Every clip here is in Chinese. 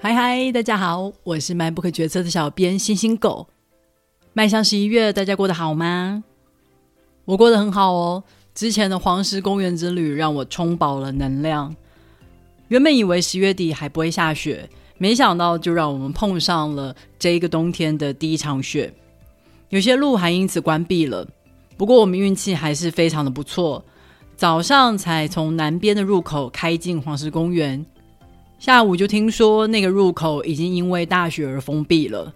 嗨嗨，大家好，我是卖不可决策的小编星星狗。迈向十一月，大家过得好吗？我过得很好哦。之前的黄石公园之旅让我充饱了能量。原本以为十月底还不会下雪，没想到就让我们碰上了这一个冬天的第一场雪。有些路还因此关闭了。不过我们运气还是非常的不错，早上才从南边的入口开进黄石公园。下午就听说那个入口已经因为大雪而封闭了，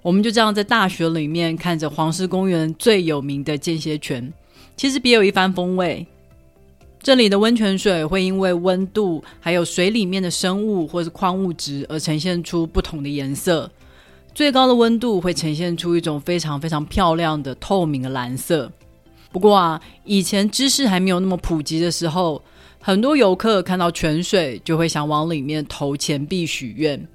我们就这样在大雪里面看着黄石公园最有名的间歇泉，其实别有一番风味。这里的温泉水会因为温度，还有水里面的生物或是矿物质而呈现出不同的颜色。最高的温度会呈现出一种非常非常漂亮的透明的蓝色。不过啊，以前知识还没有那么普及的时候。很多游客看到泉水就会想往里面投钱币许愿，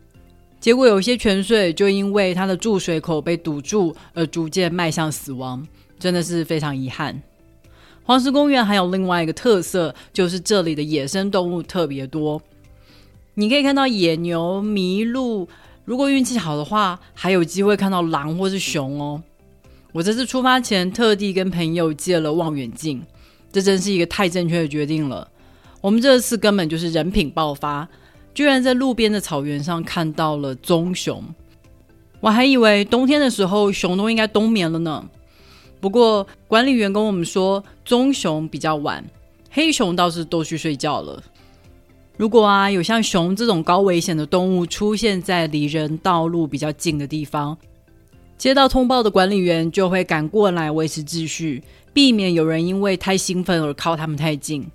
结果有些泉水就因为它的注水口被堵住而逐渐迈向死亡，真的是非常遗憾。黄石公园还有另外一个特色，就是这里的野生动物特别多，你可以看到野牛、麋鹿，如果运气好的话，还有机会看到狼或是熊哦。我这次出发前特地跟朋友借了望远镜，这真是一个太正确的决定了。我们这次根本就是人品爆发，居然在路边的草原上看到了棕熊。我还以为冬天的时候熊都应该冬眠了呢。不过管理员跟我们说，棕熊比较晚，黑熊倒是都去睡觉了。如果啊有像熊这种高危险的动物出现在离人道路比较近的地方，接到通报的管理员就会赶过来维持秩序，避免有人因为太兴奋而靠他们太近。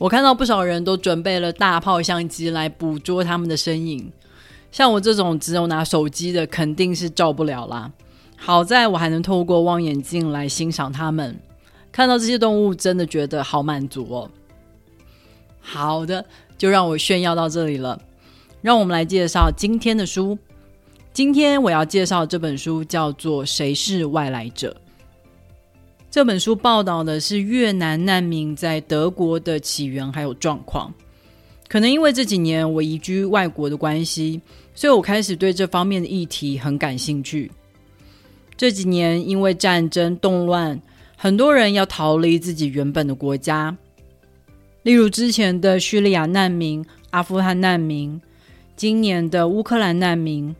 我看到不少人都准备了大炮相机来捕捉他们的身影，像我这种只有拿手机的，肯定是照不了啦。好在我还能透过望远镜来欣赏它们，看到这些动物，真的觉得好满足哦。好的，就让我炫耀到这里了。让我们来介绍今天的书。今天我要介绍这本书叫做《谁是外来者》。这本书报道的是越南难民在德国的起源还有状况。可能因为这几年我移居外国的关系，所以我开始对这方面的议题很感兴趣。这几年因为战争动乱，很多人要逃离自己原本的国家，例如之前的叙利亚难民、阿富汗难民，今年的乌克兰难民。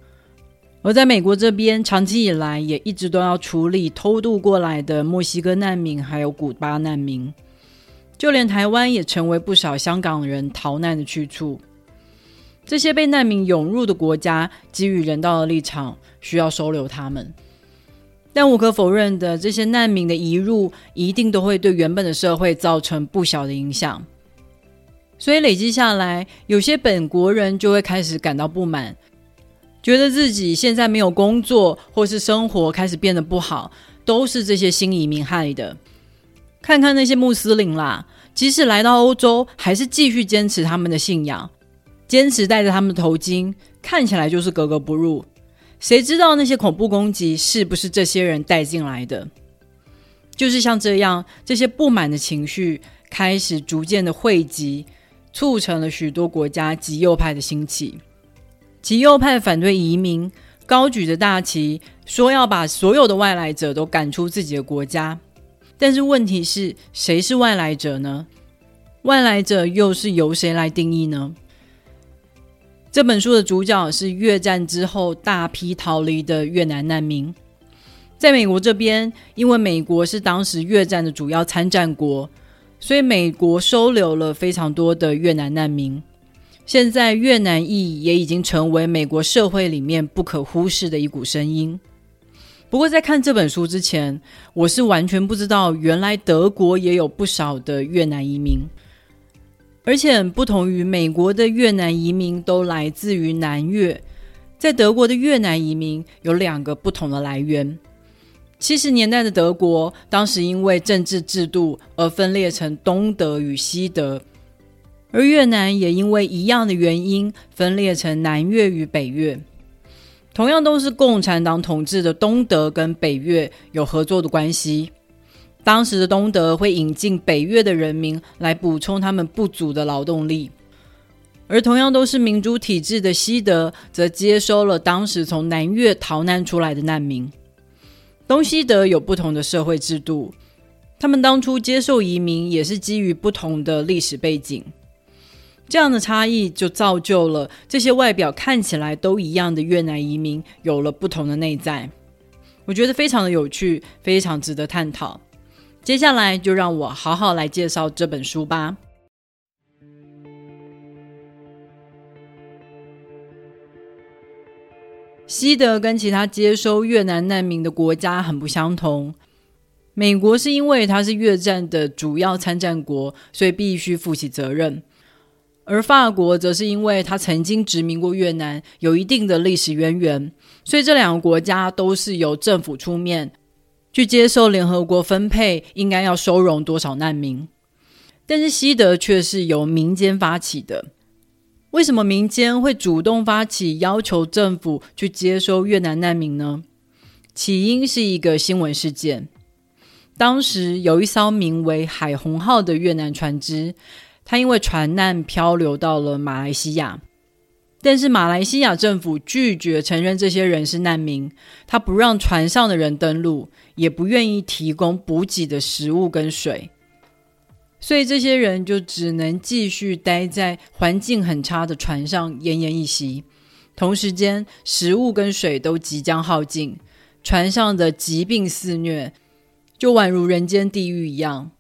而在美国这边，长期以来也一直都要处理偷渡过来的墨西哥难民，还有古巴难民，就连台湾也成为不少香港人逃难的去处。这些被难民涌入的国家，基于人道的立场，需要收留他们。但无可否认的，这些难民的移入，一定都会对原本的社会造成不小的影响。所以累积下来，有些本国人就会开始感到不满。觉得自己现在没有工作，或是生活开始变得不好，都是这些新移民害的。看看那些穆斯林啦，即使来到欧洲，还是继续坚持他们的信仰，坚持戴着他们的头巾，看起来就是格格不入。谁知道那些恐怖攻击是不是这些人带进来的？就是像这样，这些不满的情绪开始逐渐的汇集，促成了许多国家极右派的兴起。极右派反对移民，高举着大旗，说要把所有的外来者都赶出自己的国家。但是问题是，谁是外来者呢？外来者又是由谁来定义呢？这本书的主角是越战之后大批逃离的越南难民。在美国这边，因为美国是当时越战的主要参战国，所以美国收留了非常多的越南难民。现在越南裔也已经成为美国社会里面不可忽视的一股声音。不过，在看这本书之前，我是完全不知道原来德国也有不少的越南移民，而且不同于美国的越南移民都来自于南越，在德国的越南移民有两个不同的来源。七十年代的德国，当时因为政治制度而分裂成东德与西德。而越南也因为一样的原因分裂成南越与北越，同样都是共产党统治的东德跟北越有合作的关系。当时的东德会引进北越的人民来补充他们不足的劳动力，而同样都是民主体制的西德，则接收了当时从南越逃难出来的难民。东西德有不同的社会制度，他们当初接受移民也是基于不同的历史背景。这样的差异就造就了这些外表看起来都一样的越南移民有了不同的内在。我觉得非常的有趣，非常值得探讨。接下来就让我好好来介绍这本书吧。西德跟其他接收越南难民的国家很不相同。美国是因为它是越战的主要参战国，所以必须负起责任；而法国则是因为它曾经殖民过越南，有一定的历史渊源，所以这两个国家都是由政府出面去接受联合国分配应该要收容多少难民。但是西德却是由民间发起的。为什么民间会主动发起要求政府去接收越南难民呢？起因是一个新闻事件。当时有一艘名为“海虹号”的越南船只，他因为船难漂流到了马来西亚，但是马来西亚政府拒绝承认这些人是难民，他不让船上的人登陆，也不愿意提供补给的食物跟水。所以这些人就只能继续待在环境很差的船上奄奄一息。同时间，食物跟水都即将耗尽，船上的疾病肆虐，就宛如人间地狱一样。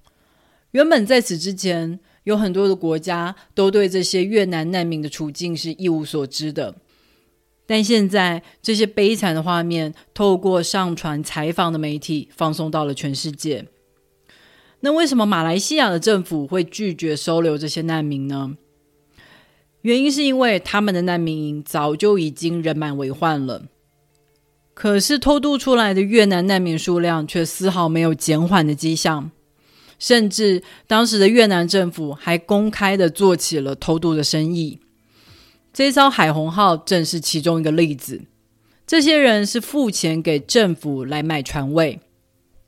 原本在此之前，有很多的国家都对这些越南难民的处境是一无所知的，但现在这些悲惨的画面透过上传采访的媒体放送到了全世界。那为什么马来西亚的政府会拒绝收留这些难民呢？原因是因为他们的难民营早就已经人满为患了。可是偷渡出来的越南难民数量却丝毫没有减缓的迹象，甚至当时的越南政府还公开的做起了偷渡的生意。这艘海虹号正是其中一个例子。这些人是付钱给政府来买船位。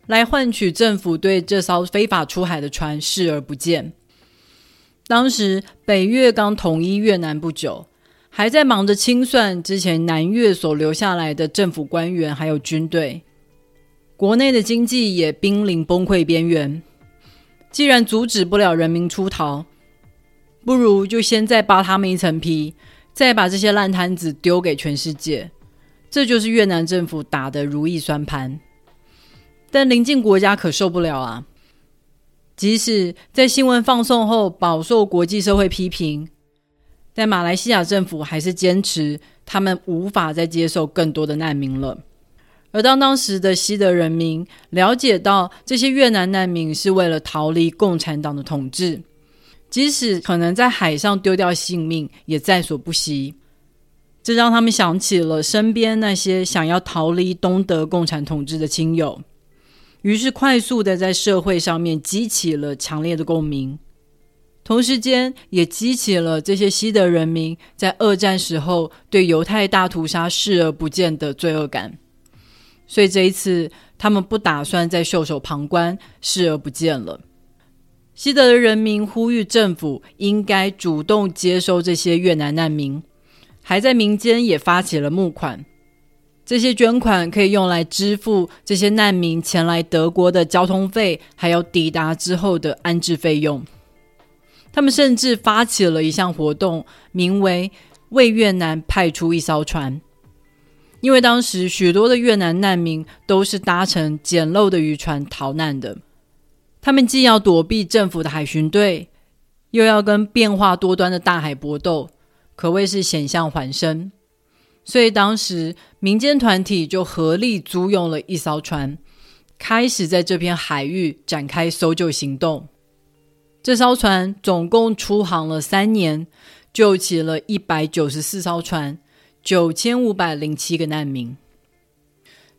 来换取政府对这艘非法出海的船视而不见。当时北越刚统一越南不久，还在忙着清算之前南越所留下来的政府官员还有军队，国内的经济也濒临崩溃边缘。既然阻止不了人民出逃，不如就先再扒他们一层皮，再把这些烂摊子丢给全世界。这就是越南政府打的如意算盘。但邻近国家可受不了啊！即使在新闻放送后饱受国际社会批评，但马来西亚政府还是坚持他们无法再接受更多的难民了。而当当时的西德人民了解到这些越南难民是为了逃离共产党的统治，即使可能在海上丢掉性命也在所不惜，这让他们想起了身边那些想要逃离东德共产统治的亲友。于是，快速的在社会上面激起了强烈的共鸣，同时间也激起了这些西德人民在二战时候对犹太大屠杀视而不见的罪恶感。所以这一次，他们不打算再袖手旁观、视而不见了。西德的人民呼吁政府应该主动接收这些越南难民，还在民间也发起了募款。这些捐款可以用来支付这些难民前来德国的交通费，还有抵达之后的安置费用。他们甚至发起了一项活动，名为“为越南派出一艘船”，因为当时许多的越南难民都是搭乘简陋的渔船逃难的。他们既要躲避政府的海巡队，又要跟变化多端的大海搏斗，可谓是险象环生。所以当时民间团体就合力租用了一艘船，开始在这片海域展开搜救行动。这艘船总共出航了三年，救起了一百九十四艘船，九千五百零七个难民。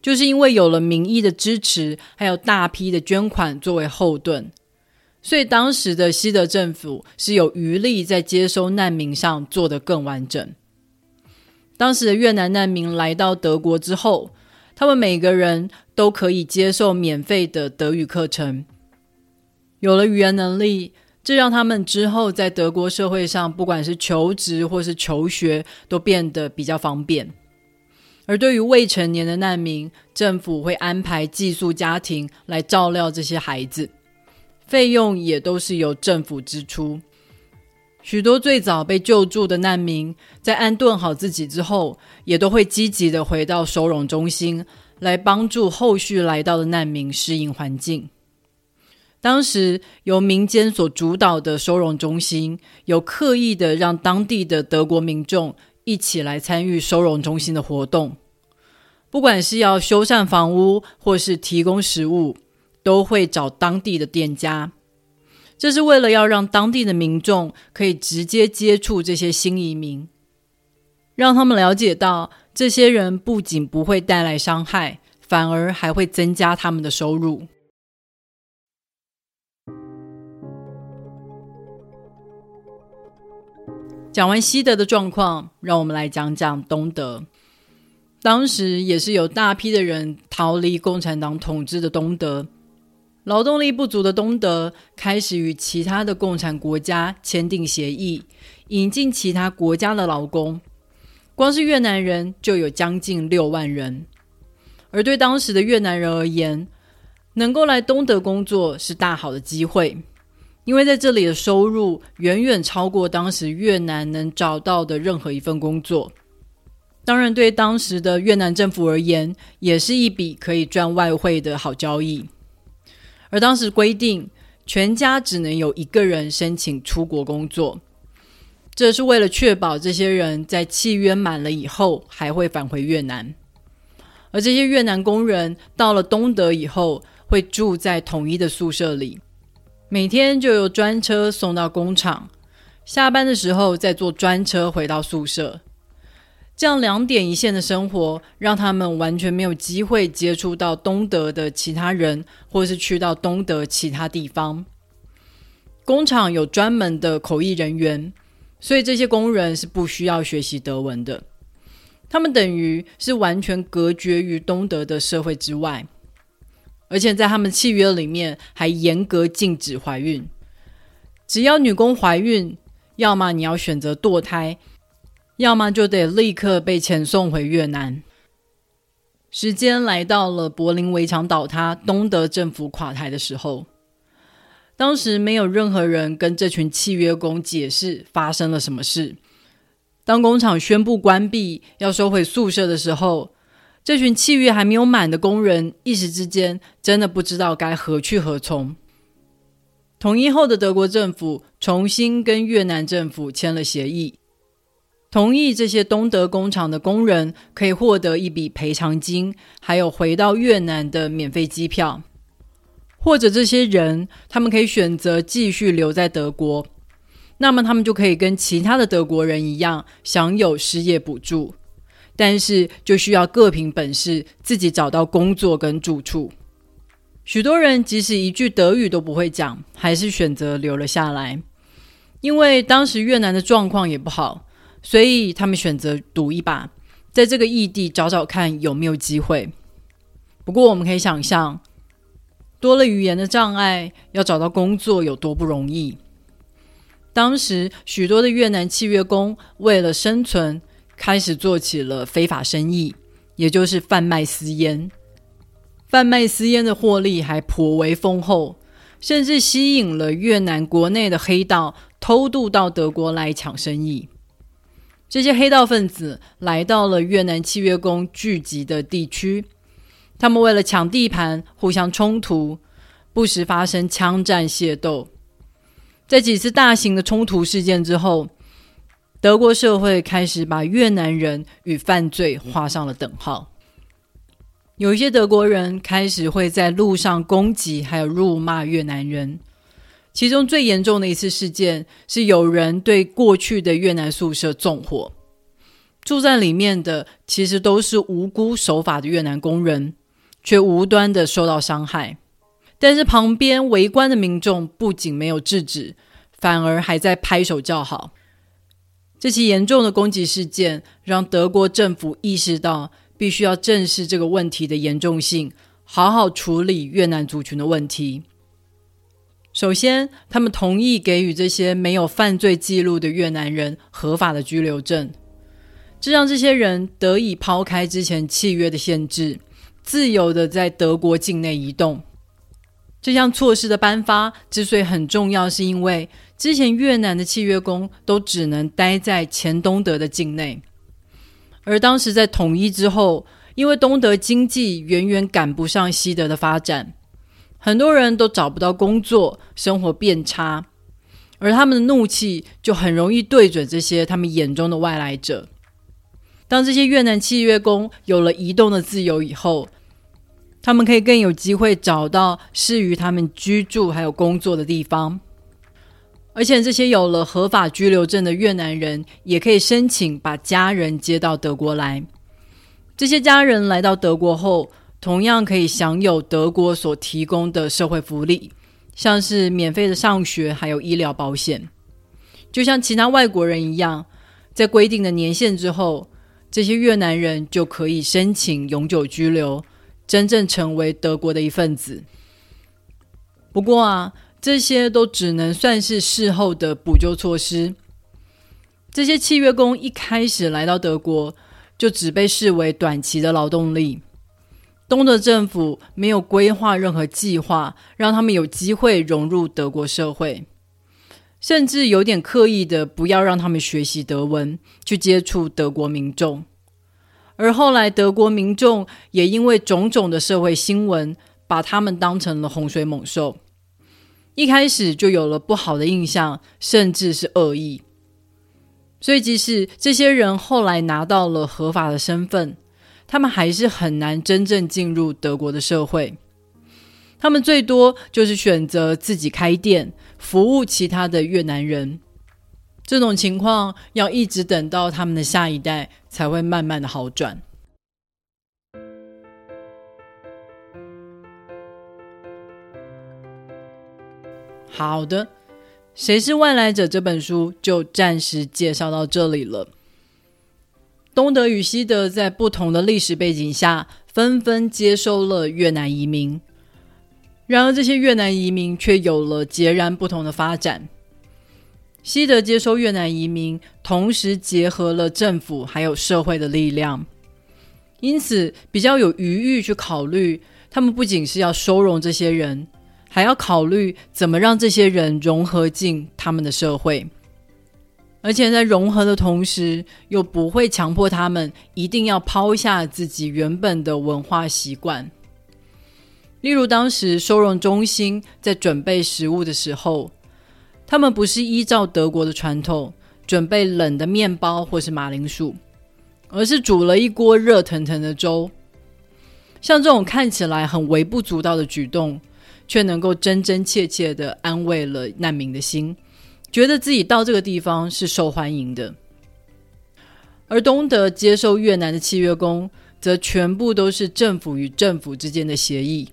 就是因为有了民意的支持，还有大批的捐款作为后盾，所以当时的西德政府是有余力在接收难民上做得更完整。当时的越南难民来到德国之后，他们每个人都可以接受免费的德语课程。有了语言能力，这让他们之后在德国社会上，不管是求职或是求学，都变得比较方便。而对于未成年的难民，政府会安排寄宿家庭来照料这些孩子，费用也都是由政府支出。许多最早被救助的难民，在安顿好自己之后，也都会积极的回到收容中心，来帮助后续来到的难民适应环境。当时由民间所主导的收容中心，有刻意的让当地的德国民众一起来参与收容中心的活动，不管是要修缮房屋或是提供食物，都会找当地的店家。这是为了要让当地的民众可以直接接触这些新移民，让他们了解到这些人不仅不会带来伤害，反而还会增加他们的收入。讲完西德的状况，让我们来讲讲东德。当时也是有大批的人逃离共产党统治的东德。劳动力不足的东德开始与其他的共产国家签订协议，引进其他国家的劳工。光是越南人就有将近六万人，而对当时的越南人而言，能够来东德工作是大好的机会，因为在这里的收入远远超过当时越南能找到的任何一份工作。当然，对当时的越南政府而言，也是一笔可以赚外汇的好交易。而当时规定，全家只能有一个人申请出国工作，这是为了确保这些人在契约满了以后还会返回越南。而这些越南工人到了东德以后，会住在统一的宿舍里，每天就由专车送到工厂，下班的时候再坐专车回到宿舍。这样两点一线的生活，让他们完全没有机会接触到东德的其他人，或是去到东德其他地方。工厂有专门的口译人员，所以这些工人是不需要学习德文的。他们等于是完全隔绝于东德的社会之外，而且在他们契约里面还严格禁止怀孕。只要女工怀孕，要么你要选择堕胎。要么就得立刻被遣送回越南。时间来到了柏林围墙倒塌、东德政府垮台的时候，当时没有任何人跟这群契约工解释发生了什么事。当工厂宣布关闭、要收回宿舍的时候，这群契约还没有满的工人一时之间真的不知道该何去何从。统一后的德国政府重新跟越南政府签了协议。同意这些东德工厂的工人可以获得一笔赔偿金，还有回到越南的免费机票，或者这些人他们可以选择继续留在德国，那么他们就可以跟其他的德国人一样享有失业补助，但是就需要各凭本事自己找到工作跟住处。许多人即使一句德语都不会讲，还是选择留了下来，因为当时越南的状况也不好。所以他们选择赌一把，在这个异地找找看有没有机会。不过我们可以想象，多了语言的障碍，要找到工作有多不容易。当时许多的越南契约工为了生存，开始做起了非法生意，也就是贩卖私烟。贩卖私烟的获利还颇为丰厚，甚至吸引了越南国内的黑道偷渡到德国来抢生意。这些黑道分子来到了越南契约工聚集的地区，他们为了抢地盘互相冲突，不时发生枪战械斗。在几次大型的冲突事件之后，德国社会开始把越南人与犯罪画上了等号。有一些德国人开始会在路上攻击还有辱骂越南人。其中最严重的一次事件是有人对过去的越南宿舍纵火，住在里面的其实都是无辜守法的越南工人，却无端的受到伤害。但是旁边围观的民众不仅没有制止，反而还在拍手叫好。这起严重的攻击事件让德国政府意识到，必须要正视这个问题的严重性，好好处理越南族群的问题。首先，他们同意给予这些没有犯罪记录的越南人合法的居留证，这让这些人得以抛开之前契约的限制，自由的在德国境内移动。这项措施的颁发之所以很重要，是因为之前越南的契约工都只能待在前东德的境内，而当时在统一之后，因为东德经济远远赶不上西德的发展。很多人都找不到工作，生活变差，而他们的怒气就很容易对准这些他们眼中的外来者。当这些越南契约工有了移动的自由以后，他们可以更有机会找到适于他们居住还有工作的地方。而且，这些有了合法居留证的越南人也可以申请把家人接到德国来。这些家人来到德国后，同样可以享有德国所提供的社会福利，像是免费的上学，还有医疗保险。就像其他外国人一样，在规定的年限之后，这些越南人就可以申请永久居留，真正成为德国的一份子。不过啊，这些都只能算是事后的补救措施。这些契约工一开始来到德国，就只被视为短期的劳动力。东德政府没有规划任何计划，让他们有机会融入德国社会，甚至有点刻意的不要让他们学习德文，去接触德国民众。而后来，德国民众也因为种种的社会新闻，把他们当成了洪水猛兽，一开始就有了不好的印象，甚至是恶意。所以，即使这些人后来拿到了合法的身份，他们还是很难真正进入德国的社会，他们最多就是选择自己开店，服务其他的越南人。这种情况要一直等到他们的下一代才会慢慢的好转。好的，谁是外来者这本书就暂时介绍到这里了。东德与西德在不同的历史背景下，纷纷接收了越南移民。然而，这些越南移民却有了截然不同的发展。西德接收越南移民，同时结合了政府还有社会的力量，因此比较有余裕去考虑，他们不仅是要收容这些人，还要考虑怎么让这些人融合进他们的社会。而且在融合的同时，又不会强迫他们一定要抛下自己原本的文化习惯。例如，当时收容中心在准备食物的时候，他们不是依照德国的传统准备冷的面包或是马铃薯，而是煮了一锅热腾腾的粥。像这种看起来很微不足道的举动，却能够真真切切的安慰了难民的心。觉得自己到这个地方是受欢迎的，而东德接受越南的契约工，则全部都是政府与政府之间的协议。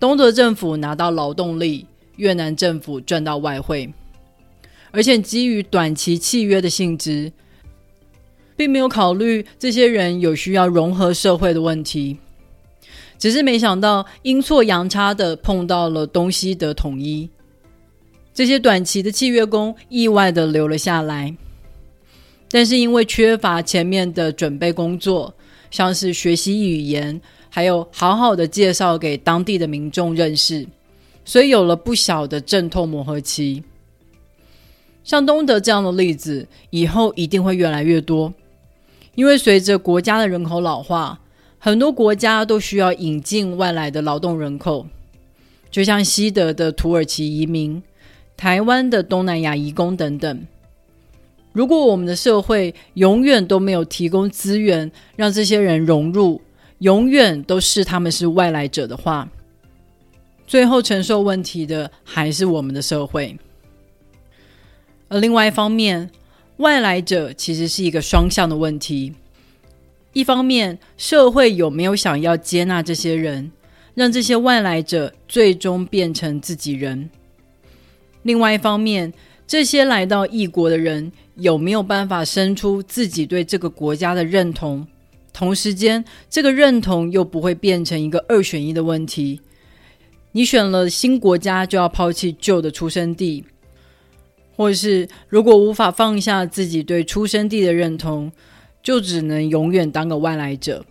东德政府拿到劳动力，越南政府赚到外汇，而且基于短期契约的性质，并没有考虑这些人有需要融合社会的问题。只是没想到阴错阳差的碰到了东西德统一。这些短期的契约工意外的留了下来，但是因为缺乏前面的准备工作，像是学习语言，还有好好的介绍给当地的民众认识，所以有了不小的阵痛磨合期。像东德这样的例子，以后一定会越来越多，因为随着国家的人口老化，很多国家都需要引进外来的劳动人口，就像西德的土耳其移民。台湾的东南亚移工等等，如果我们的社会永远都没有提供资源让这些人融入，永远都视他们是外来者的话，最后承受问题的还是我们的社会。而另外一方面，外来者其实是一个双向的问题：一方面，社会有没有想要接纳这些人，让这些外来者最终变成自己人？另外一方面，这些来到异国的人有没有办法生出自己对这个国家的认同？同时间，这个认同又不会变成一个二选一的问题，你选了新国家就要抛弃旧的出生地，或是如果无法放下自己对出生地的认同，就只能永远当个外来者。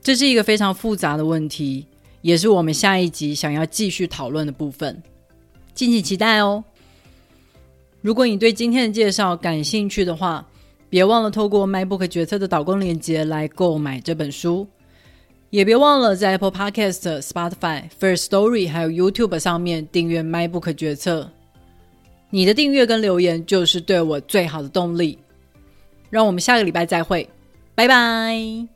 这是一个非常复杂的问题，也是我们下一集想要继续讨论的部分，敬请期待哦。如果你对今天的介绍感兴趣的话，别忘了透过 MyBook 决策的导购链接来购买这本书，也别忘了在 Apple Podcast、Spotify、First Story 还有 YouTube 上面订阅 MyBook 决策。你的订阅跟留言就是对我最好的动力。让我们下个礼拜再会，拜拜。